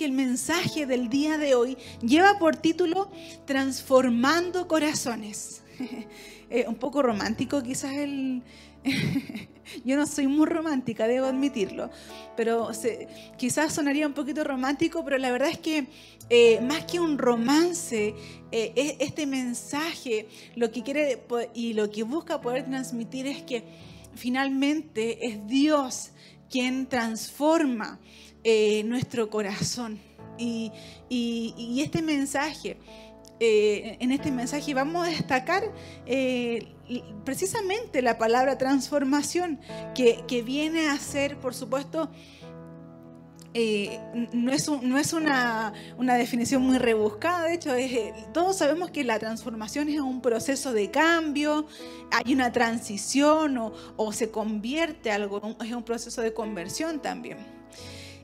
que el mensaje del día de hoy lleva por título Transformando Corazones. Eh, un poco romántico quizás el... Yo no soy muy romántica, debo admitirlo, pero quizás sonaría un poquito romántico, pero la verdad es que eh, más que un romance, eh, e, este mensaje lo que quiere y lo que busca poder transmitir es que finalmente es Dios quien transforma eh, nuestro corazón. Y, este mensaje, eh, en este mensaje vamos a destacar eh, precisamente la palabra transformación, que, viene a ser, por supuesto, eh, no es, no es una, definición muy rebuscada, de hecho, eh, todos sabemos que la transformación es un proceso de cambio, hay una transición o, se convierte algo, es un proceso de conversión también.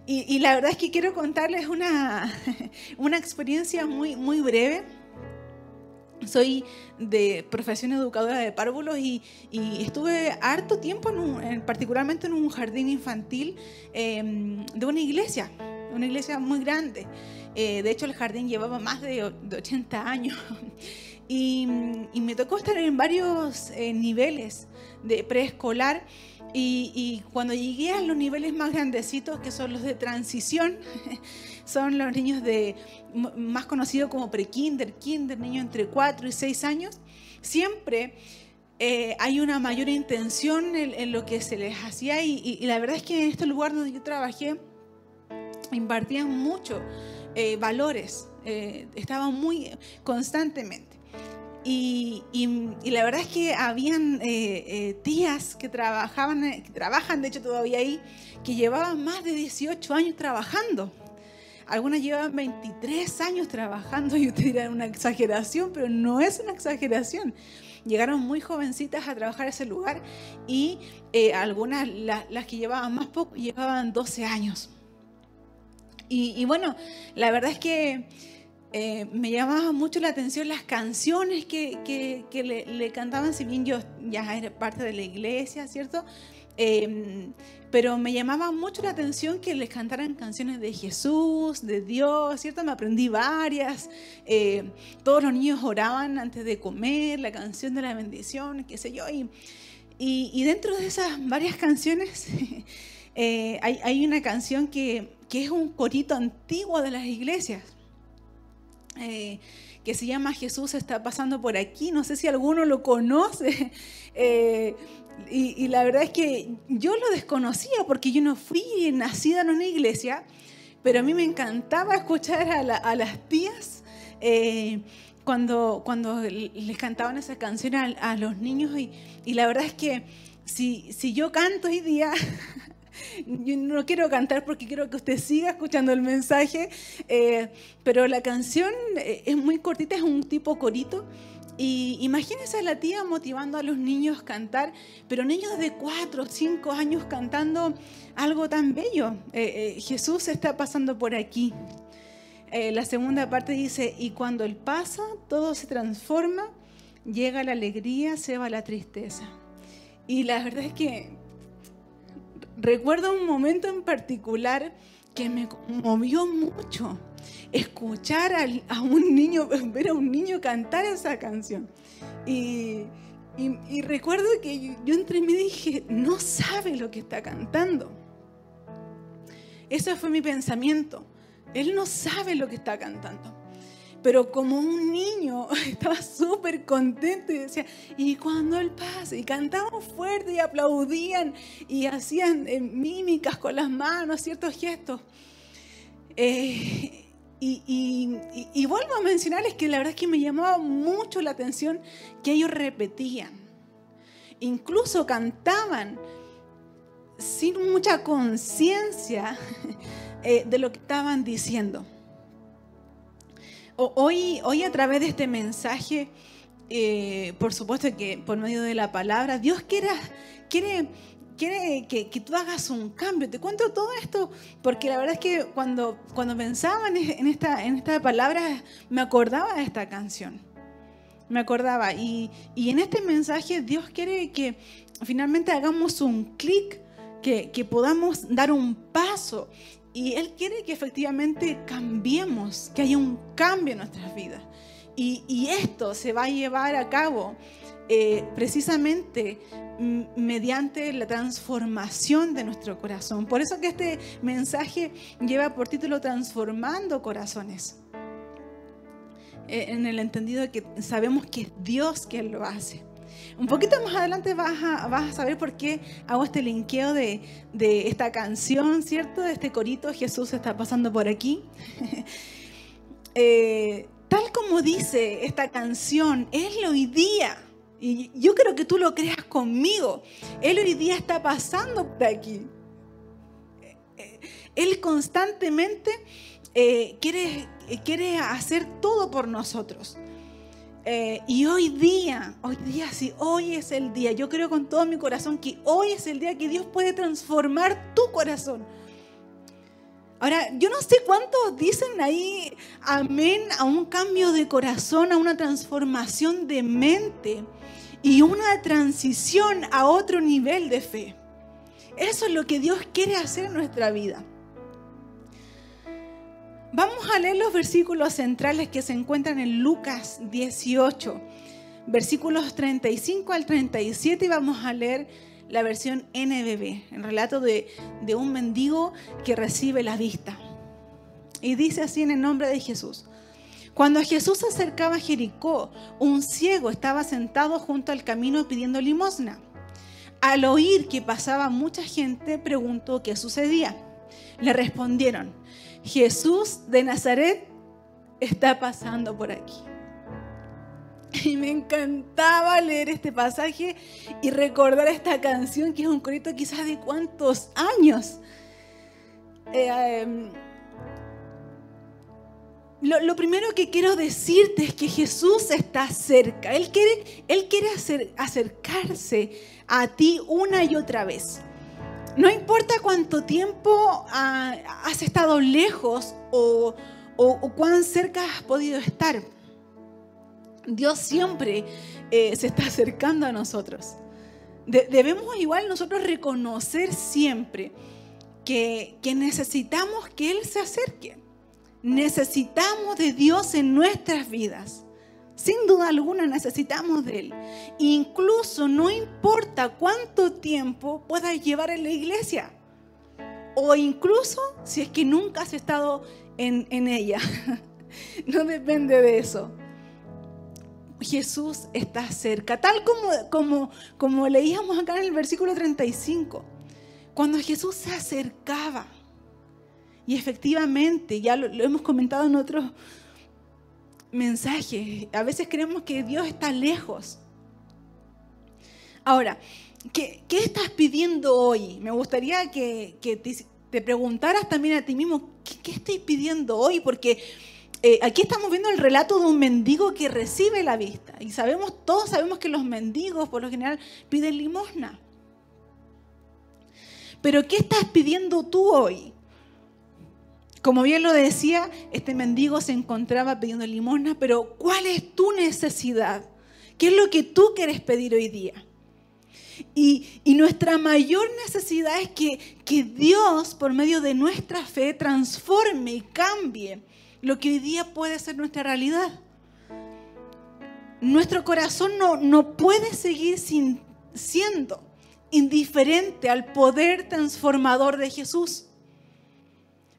Y, la verdad es que quiero contarles una, una experiencia muy, muy breve soy de profesión educadora de párvulos y, estuve harto tiempo, en particularmente en un jardín infantil em, de una iglesia, una iglesia muy grande. Eh, de hecho, el jardín llevaba más de, 80 años. Y, me tocó estar en varios eh, niveles de preescolar. Y, cuando llegué a los niveles más grandecitos, que son los de transición, son los niños de más conocidos como pre-kinder, kinder, niños entre 4 y 6 años, siempre eh, hay una mayor intención en, lo que se les hacía y, la verdad es que en este lugar donde yo trabajé impartían mucho eh, valores, eh, estaban muy constantemente. Y, la verdad es que habían tías que trabajaban, que trabajan de hecho todavía ahí, que llevaban más de 18 años trabajando. Algunas llevan 23 años trabajando y usted dirá una exageración, pero no es una exageración. Llegaron muy jovencitas a trabajar ese lugar y eh, algunas, las que llevaban más poco, llevaban 12 años. Y, bueno, la verdad es que eh, me llamaba mucho la atención las canciones que, le, cantaban, si bien yo ya era parte de la iglesia, ¿cierto? Em, pero me llamaba mucho la atención que les cantaran canciones de Jesús, de Dios, ¿cierto? Me aprendí varias. Eh, todos los niños oraban antes de comer, la canción de la bendición, qué sé yo. Y, dentro de esas varias canciones eh, hay, una canción que, es un corito antiguo de las iglesias. Eh, que se llama Jesús está pasando por aquí. No sé si alguno lo conoce. Y, la verdad es que yo lo desconocía porque yo no fui nacida en una iglesia, pero a mí me encantaba escuchar a, las tías eh, cuando, cuando les cantaban esa canción a, los niños. Y, y, la verdad es que si, si yo canto hoy día, yo no quiero cantar porque quiero que usted siga escuchando el mensaje, eh, pero la canción eh, es muy cortita, es un tipo corito. Y imagínense a la tía motivando a los niños a cantar, pero niños de 4 o 5 años cantando algo tan bello. Eh, Jesús está pasando por aquí. La segunda parte dice, y cuando Él pasa, todo se transforma, llega la alegría, se va la tristeza. Y la verdad es que recuerdo un momento en particular que me movió mucho escuchar a, un niño, ver a un niño cantar esa canción. Y, recuerdo que yo, entre mí dije, no sabe lo que está cantando. Ese fue mi pensamiento. Él no sabe lo que está cantando. Pero como un niño estaba súper contento y decía, y cuando él pasa, y cantaban fuerte y aplaudían y hacían eh, mímicas con las manos, ciertos gestos. Eh, y, vuelvo a mencionarles que la verdad es que me llamaba mucho la atención que ellos repetían. Incluso cantaban sin mucha conciencia eh, de lo que estaban diciendo. Hoy, hoy a través de este mensaje, eh, por supuesto que por medio de la palabra, Dios quiere, quiere que, tú hagas un cambio. Te cuento todo esto porque la verdad es que cuando, cuando pensaba en esta, en esta palabra me acordaba de esta canción. Me acordaba. Y, en este mensaje Dios quiere que finalmente hagamos un clic, que, podamos dar un paso y Él quiere que efectivamente cambiemos, que haya un cambio en nuestras vidas. Y, esto se va a llevar a cabo eh, precisamente mediante la transformación de nuestro corazón. Por eso que este mensaje lleva por título Transformando Corazones. Eh, en el entendido de que sabemos que es Dios quien lo hace. Un poquito más adelante vas a, vas a saber por qué hago este linkeo de, de, esta canción, ¿cierto? De este corito, Jesús está pasando por aquí. eh, tal como dice esta canción, Él hoy día, y yo creo que tú lo creas conmigo, Él hoy día está pasando por aquí. Él constantemente eh, quiere, quiere hacer todo por nosotros. Eh, y hoy día, hoy día sí, hoy es el día. Yo creo con todo mi corazón que hoy es el día que Dios puede transformar tu corazón. Ahora, yo no sé cuántos dicen ahí amén a un cambio de corazón, a una transformación de mente y una transición a otro nivel de fe. Eso es lo que Dios quiere hacer en nuestra vida. Vamos a leer los versículos centrales que se encuentran en Lucas 18, versículos 35 al 37 y vamos a leer la versión NBB, el relato de, de un mendigo que recibe la vista. Y dice así en el nombre de Jesús. Cuando Jesús se acercaba a Jericó, un ciego estaba sentado junto al camino pidiendo limosna. Al oír que pasaba mucha gente, preguntó qué sucedía. Le respondieron, Jesús de Nazaret está pasando por aquí. Y me encantaba leer este pasaje y recordar esta canción que es un corito quizás de cuántos años. Eh, lo, primero que quiero decirte es que Jesús está cerca. Él quiere, él quiere acercarse a ti una y otra vez. No importa cuánto tiempo ah, has estado lejos o, cuán cerca has podido estar. Dios siempre eh, se está acercando a nosotros. debemos igual nosotros reconocer siempre que, que necesitamos que Él se acerque. Necesitamos de Dios en nuestras vidas. Sin duda alguna necesitamos de Él. Incluso no importa cuánto tiempo puedas llevar en la iglesia. O incluso si es que nunca has estado en, en ella. No depende de eso. Jesús está cerca. Tal como, como, como leíamos acá en el versículo 35. Cuando Jesús se acercaba. Y efectivamente, ya lo, lo hemos comentado en otros mensaje. A veces creemos que Dios está lejos. Ahora, ¿qué, estás pidiendo hoy? Me gustaría que, te, preguntaras también a ti mismo, ¿qué, estoy pidiendo hoy? Porque eh, aquí estamos viendo el relato de un mendigo que recibe la vista. Y sabemos, todos sabemos que los mendigos por lo general piden limosna. Pero ¿qué estás pidiendo tú hoy? Como bien lo decía, este mendigo se encontraba pidiendo limosna, pero ¿cuál es tu necesidad? ¿Qué es lo que tú quieres pedir hoy día? Y, nuestra mayor necesidad es que, que, Dios, por medio de nuestra fe, transforme y cambie lo que hoy día puede ser nuestra realidad. Nuestro corazón no, no puede seguir sin, siendo indiferente al poder transformador de Jesús.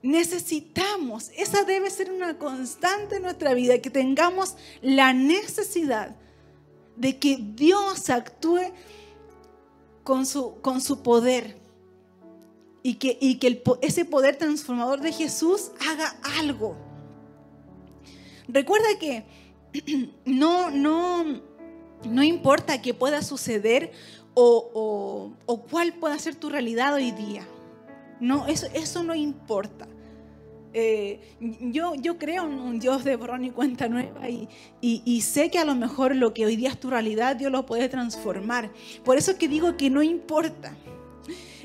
Necesitamos, esa debe ser una constante en nuestra vida, que tengamos la necesidad de que Dios actúe con su, con su poder y que, y que ese poder transformador de Jesús haga algo. Recuerda que no, no, no importa qué pueda suceder o, o, cuál pueda ser tu realidad hoy día. No, eso, eso no importa. Eh, yo, yo creo en un Dios de borrón y cuenta nueva y, y, sé que a lo mejor lo que hoy día es tu realidad, Dios lo puede transformar. Por eso es que digo que no importa.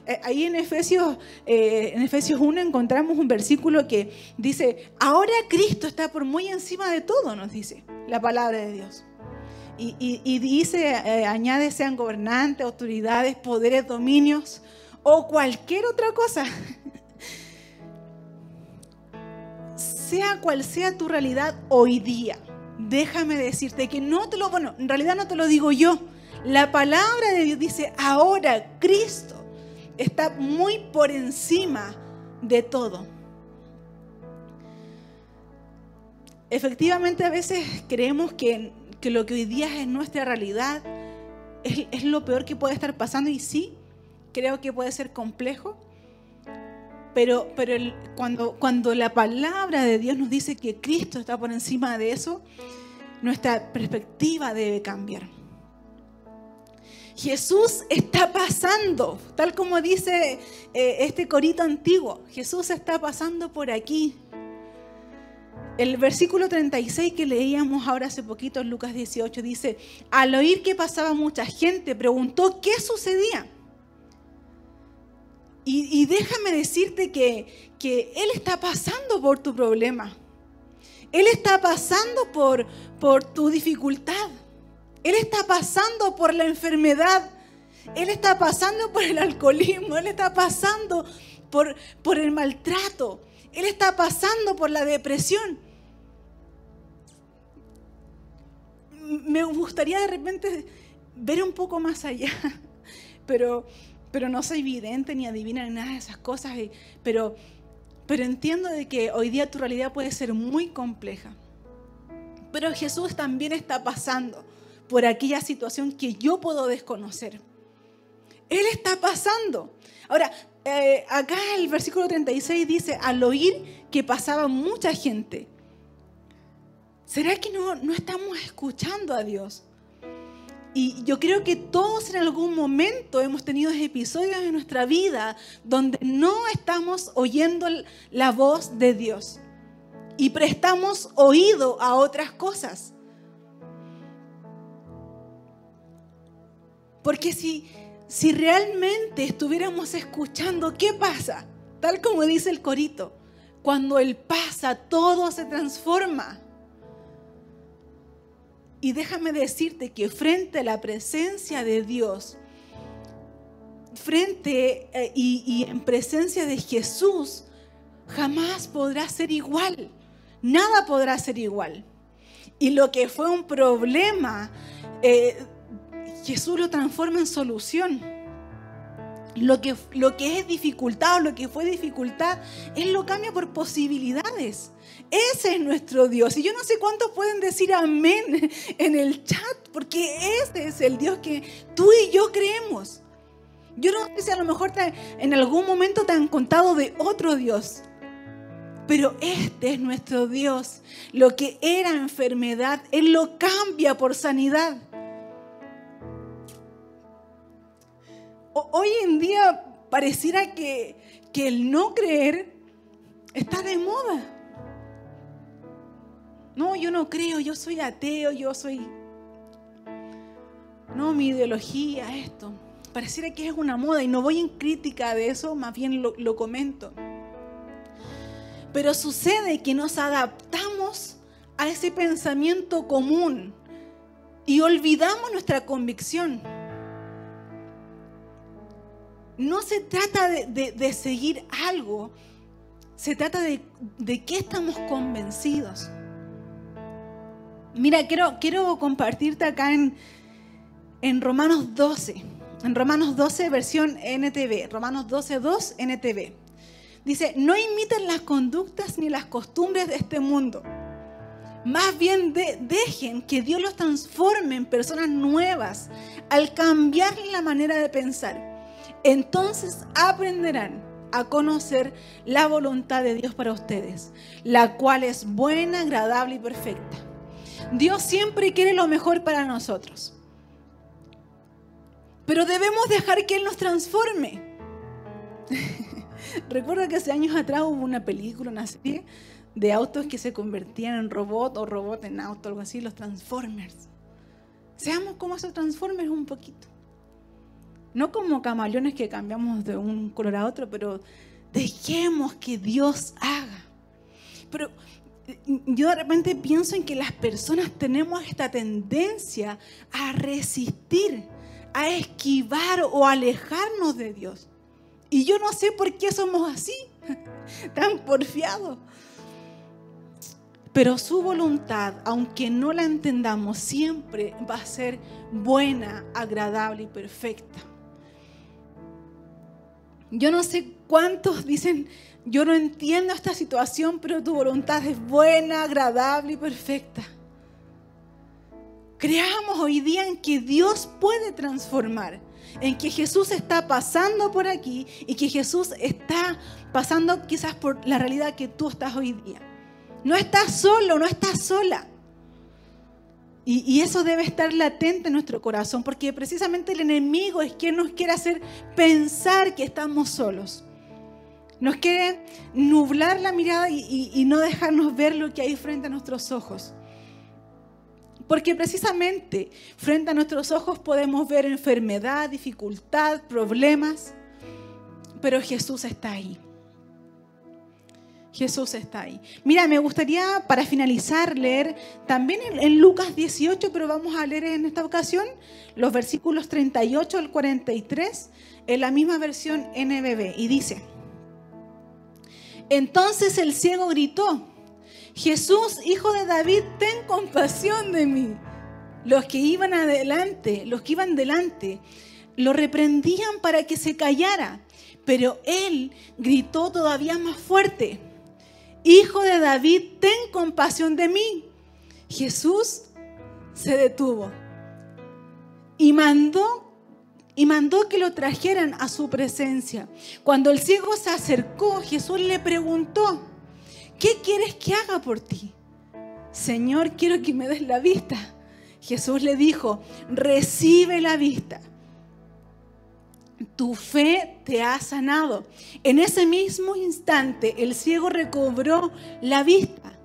Eh, ahí en Efesios, eh, en Efesios 1 encontramos un versículo que dice, ahora Cristo está por muy encima de todo, nos dice la palabra de Dios. Y, y dice, añade, sean gobernantes, autoridades, poderes, dominios o cualquier otra cosa sea cual sea tu realidad hoy día, déjame decirte que no te lo, bueno, en realidad no te lo digo yo. La palabra de Dios dice, ahora Cristo está muy por encima de todo. Efectivamente, a veces creemos que, lo que hoy día es nuestra realidad es, lo peor que puede estar pasando y sí, creo que puede ser complejo. Pero, pero cuando, cuando la palabra de Dios nos dice que Cristo está por encima de eso, nuestra perspectiva debe cambiar. Jesús está pasando, tal como dice eh, este corito antiguo, Jesús está pasando por aquí. El versículo 36 que leíamos ahora hace poquito en Lucas 18 dice, al oír que pasaba mucha gente, preguntó qué sucedía. Y, déjame decirte que, que, Él está pasando por tu problema. Él está pasando por, por tu dificultad. Él está pasando por la enfermedad. Él está pasando por el alcoholismo. Él está pasando por, por el maltrato. Él está pasando por la depresión. Me gustaría de repente ver un poco más allá, pero, pero no soy vidente ni adivina ni nada de esas cosas, pero, pero entiendo de que hoy día tu realidad puede ser muy compleja. Pero Jesús también está pasando por aquella situación que yo puedo desconocer. Él está pasando. Ahora, eh, acá el versículo 36 dice, al oír que pasaba mucha gente, ¿será que no, no estamos escuchando a Dios? Y yo creo que todos en algún momento hemos tenido episodios en nuestra vida donde no estamos oyendo la voz de Dios y prestamos oído a otras cosas. Porque si si realmente estuviéramos escuchando, ¿qué pasa? Tal como dice el corito, cuando Él pasa, todo se transforma. Y déjame decirte que frente a la presencia de Dios, frente eh, y, en presencia de Jesús, jamás podrá ser igual. Nada podrá ser igual. Y lo que fue un problema eh, Jesús lo transforma en solución. Lo que, lo que es dificultad o lo que fue dificultad, Él lo cambia por posibilidades. Ese es nuestro Dios. Y yo no sé cuántos pueden decir amén en el chat, porque ese es el Dios que tú y yo creemos. Yo no sé si a lo mejor en algún momento te han contado de otro Dios, pero este es nuestro Dios. Lo que era enfermedad, Él lo cambia por sanidad. hoy en día pareciera que, el no creer está de moda. No, yo no creo, yo soy ateo, yo soy... No, mi ideología, esto. Pareciera que es una moda y no voy en crítica de eso, más bien lo, comento. Pero sucede que nos adaptamos a ese pensamiento común y olvidamos nuestra convicción no se trata de, seguir algo, se trata de, de qué estamos convencidos. Mira, quiero, quiero compartirte acá en, en Romanos 12, en Romanos 12 versión NTV, Romanos 12, 2 NTV. Dice, no imiten las conductas ni las costumbres de este mundo. Más bien dejen que Dios los transforme en personas nuevas al cambiar la manera de pensar entonces aprenderán a conocer la voluntad de Dios para ustedes, la cual es buena, agradable y perfecta. Dios siempre quiere lo mejor para nosotros. Pero debemos dejar que Él nos transforme. Recuerdo que hace años atrás hubo una película, una serie de autos que se convertían en robot o robot en auto, algo así, los Transformers. Seamos como esos Transformers un poquito. No como camaleones que cambiamos de un color a otro, pero dejemos que Dios haga. Pero yo de repente pienso en que las personas tenemos esta tendencia a resistir, a esquivar o alejarnos de Dios. Y yo no sé por qué somos así, tan porfiados. Pero su voluntad, aunque no la entendamos, siempre va a ser buena, agradable y perfecta. Yo no sé cuántos dicen, yo no entiendo esta situación, pero tu voluntad es buena, agradable y perfecta. Creamos hoy día en que Dios puede transformar, en que Jesús está pasando por aquí y que Jesús está pasando quizás por la realidad que tú estás hoy día. No estás solo, no estás sola. Y, eso debe estar latente en nuestro corazón, porque precisamente el enemigo es quien nos quiere hacer pensar que estamos solos. Nos quiere nublar la mirada y no dejarnos ver lo que hay frente a nuestros ojos. Porque precisamente frente a nuestros ojos podemos ver enfermedad, dificultad, problemas, pero Jesús está ahí. Jesús está ahí. Mira, me gustaría para finalizar leer también en, Lucas 18, pero vamos a leer en esta ocasión los versículos 38 al 43 en la misma versión NBB. Y dice, entonces el ciego gritó, Jesús, hijo de David, ten compasión de mí. Los que iban adelante, los que iban delante, lo reprendían para que se callara, pero él gritó todavía más fuerte Hijo de David, ten compasión de mí. Jesús se detuvo y mandó y mandó que lo trajeran a su presencia. Cuando el ciego se acercó, Jesús le preguntó, ¿qué quieres que haga por ti? Señor, quiero que me des la vista. Jesús le dijo, recibe la vista tu fe te ha sanado. En ese mismo instante el ciego recobró la vista.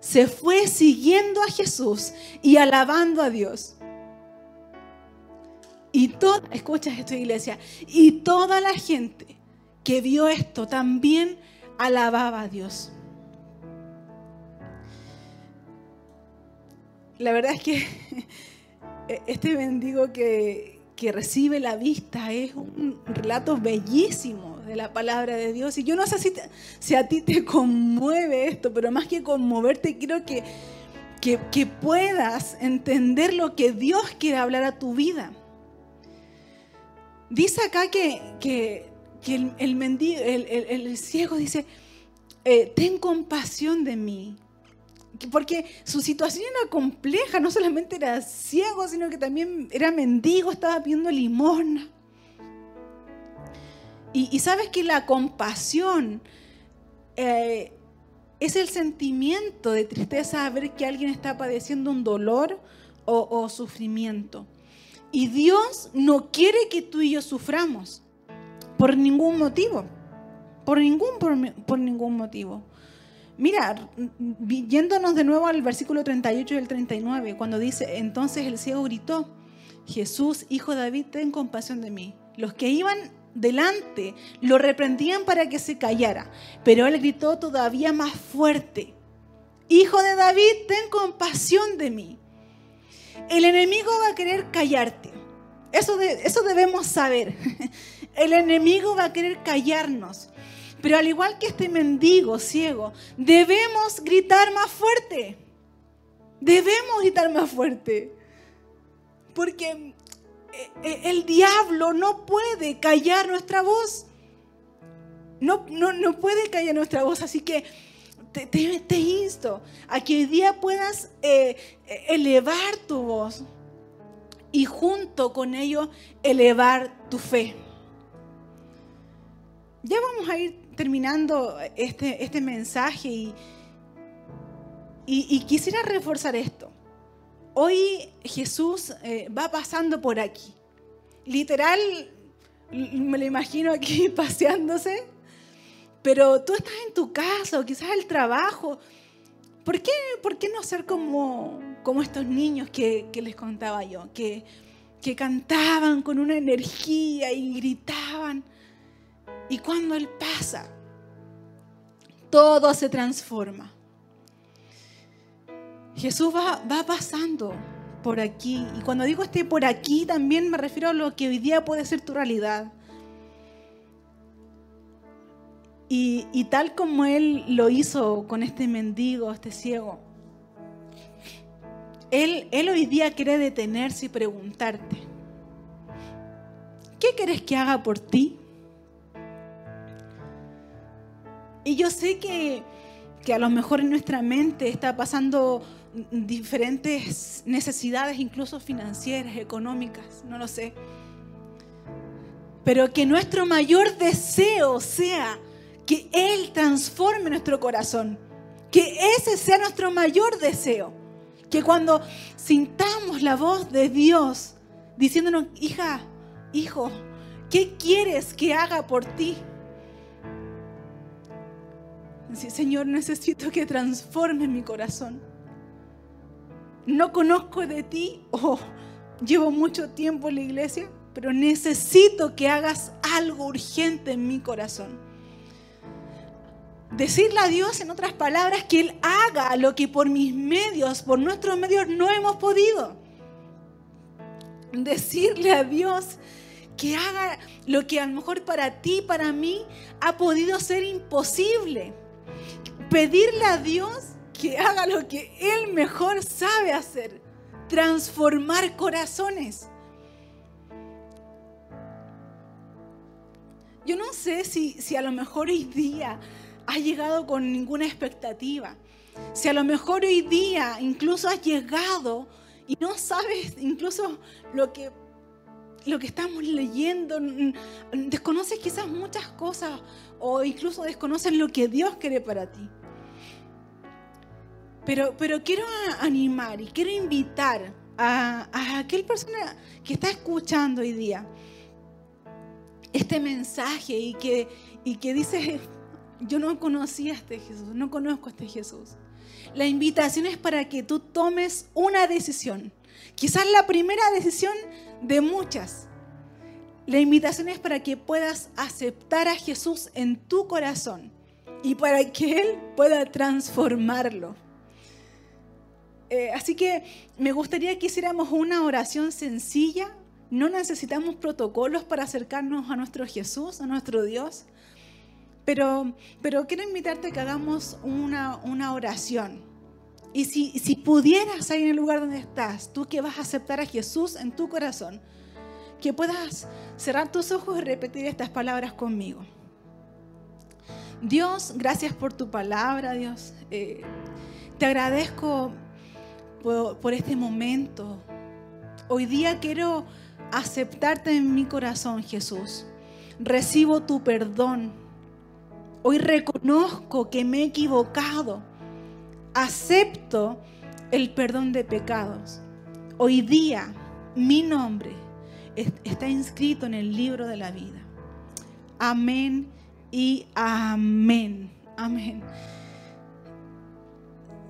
Se fue siguiendo a Jesús y alabando a Dios. Y toda, escucha esto iglesia, y toda la gente que vio esto también alababa a Dios. La verdad es que este bendigo que, que recibe la vista. Es un relato bellísimo de la palabra de Dios. Y yo no sé si, si a ti te conmueve esto, pero más que conmoverte, quiero que, que, puedas entender lo que Dios quiere hablar a tu vida. Dice acá que, que, el, ciego dice, eh, ten compasión de mí porque su situación era compleja, no solamente era ciego, sino que también era mendigo, estaba pidiendo limosna. Y, sabes que la compasión eh, es el sentimiento de tristeza a ver que alguien está padeciendo un dolor o, sufrimiento. Y Dios no quiere que tú y yo suframos por ningún motivo. Por ningún, por ningún motivo. Mira, yéndonos de nuevo al versículo 38 y el 39, cuando dice, entonces el ciego gritó, Jesús, hijo de David, ten compasión de mí. Los que iban delante lo reprendían para que se callara, pero él gritó todavía más fuerte, Hijo de David, ten compasión de mí. El enemigo va a querer callarte. Eso, eso debemos saber. El enemigo va a querer callarnos. Pero al igual que este mendigo ciego, debemos gritar más fuerte. Debemos gritar más fuerte. Porque eh, eh, el diablo no puede callar nuestra voz. No, no, puede callar nuestra voz. Así que te, insto a que hoy día puedas eh, elevar tu voz y junto con ello elevar tu fe. Ya vamos a ir terminando este, este mensaje y, y, quisiera reforzar esto. Hoy Jesús eh, va pasando por aquí. Literal, me lo imagino aquí paseándose, pero tú estás en tu casa o quizás el trabajo. ¿Por qué, por qué no ser como, como estos niños que, que les contaba yo? Que, que cantaban con una energía y gritaban. Y cuando Él pasa, todo se transforma. Jesús va, va pasando por aquí. Y cuando digo este por aquí, también me refiero a lo que hoy día puede ser tu realidad. Y, tal como Él lo hizo con este mendigo, este ciego, él, él hoy día quiere detenerse y preguntarte, ¿qué quieres que haga por ti? Y yo sé que, que a lo mejor en nuestra mente está pasando diferentes necesidades, incluso financieras, económicas, no lo sé. Pero que nuestro mayor deseo sea que Él transforme nuestro corazón. Que ese sea nuestro mayor deseo. Que cuando sintamos la voz de Dios diciéndonos, hija, hijo, ¿qué quieres que haga por ti? Señor, necesito que transforme mi corazón. No conozco de ti o llevo mucho tiempo en la iglesia, pero necesito que hagas algo urgente en mi corazón. Decirle a Dios, en otras palabras, que Él haga lo que por mis medios, por nuestros medios, no hemos podido. Decirle a Dios que haga lo que a lo mejor para ti, para mí, ha podido ser imposible. Pedirle a Dios que haga lo que Él mejor sabe hacer, transformar corazones. Yo no sé si, si a lo mejor hoy día has llegado con ninguna expectativa. Si a lo mejor hoy día incluso has llegado y no sabes incluso lo que, lo que estamos leyendo, desconoces quizás muchas cosas o incluso desconoces lo que Dios quiere para ti. Pero, pero quiero animar y quiero invitar a, a aquel persona que está escuchando hoy día este mensaje y que, y que dice, yo no conocía a este Jesús, no conozco a este Jesús. La invitación es para que tú tomes una decisión. Quizás la primera decisión de muchas. La invitación es para que puedas aceptar a Jesús en tu corazón y para que Él pueda transformarlo. Eh, así que me gustaría que hiciéramos una oración sencilla. No necesitamos protocolos para acercarnos a nuestro Jesús, a nuestro Dios. Pero, pero quiero invitarte a que hagamos una, una oración. Y si, si pudieras ahí en el lugar donde estás, tú que vas a aceptar a Jesús en tu corazón, que puedas cerrar tus ojos y repetir estas palabras conmigo. Dios, gracias por tu palabra, Dios. Eh, te agradezco por, por, este momento. Hoy día quiero aceptarte en mi corazón, Jesús. Recibo tu perdón. Hoy reconozco que me he equivocado. Acepto el perdón de pecados. Hoy día mi nombre está inscrito en el libro de la vida. Amén y amén. Amén.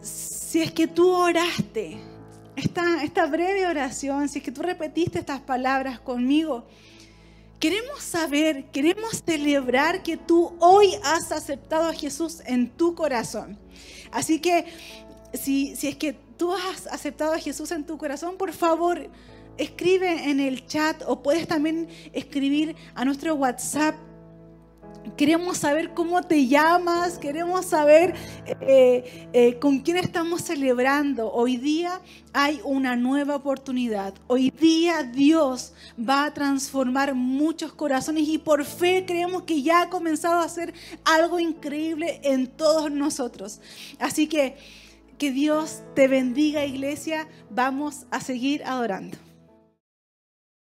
Si es que tú oraste esta, esta breve oración, si es que tú repetiste estas palabras conmigo, Queremos saber, queremos celebrar que tú hoy has aceptado a Jesús en tu corazón. Así que si, es que tú has aceptado a Jesús en tu corazón, por favor, escribe en el chat o puedes también escribir a nuestro WhatsApp Queremos saber cómo te llamas, queremos saber eh, eh, con quién estamos celebrando. Hoy día hay una nueva oportunidad. Hoy día Dios va a transformar muchos corazones y por fe creemos que ya ha comenzado a hacer algo increíble en todos nosotros. Así que que Dios te bendiga iglesia. Vamos a seguir adorando.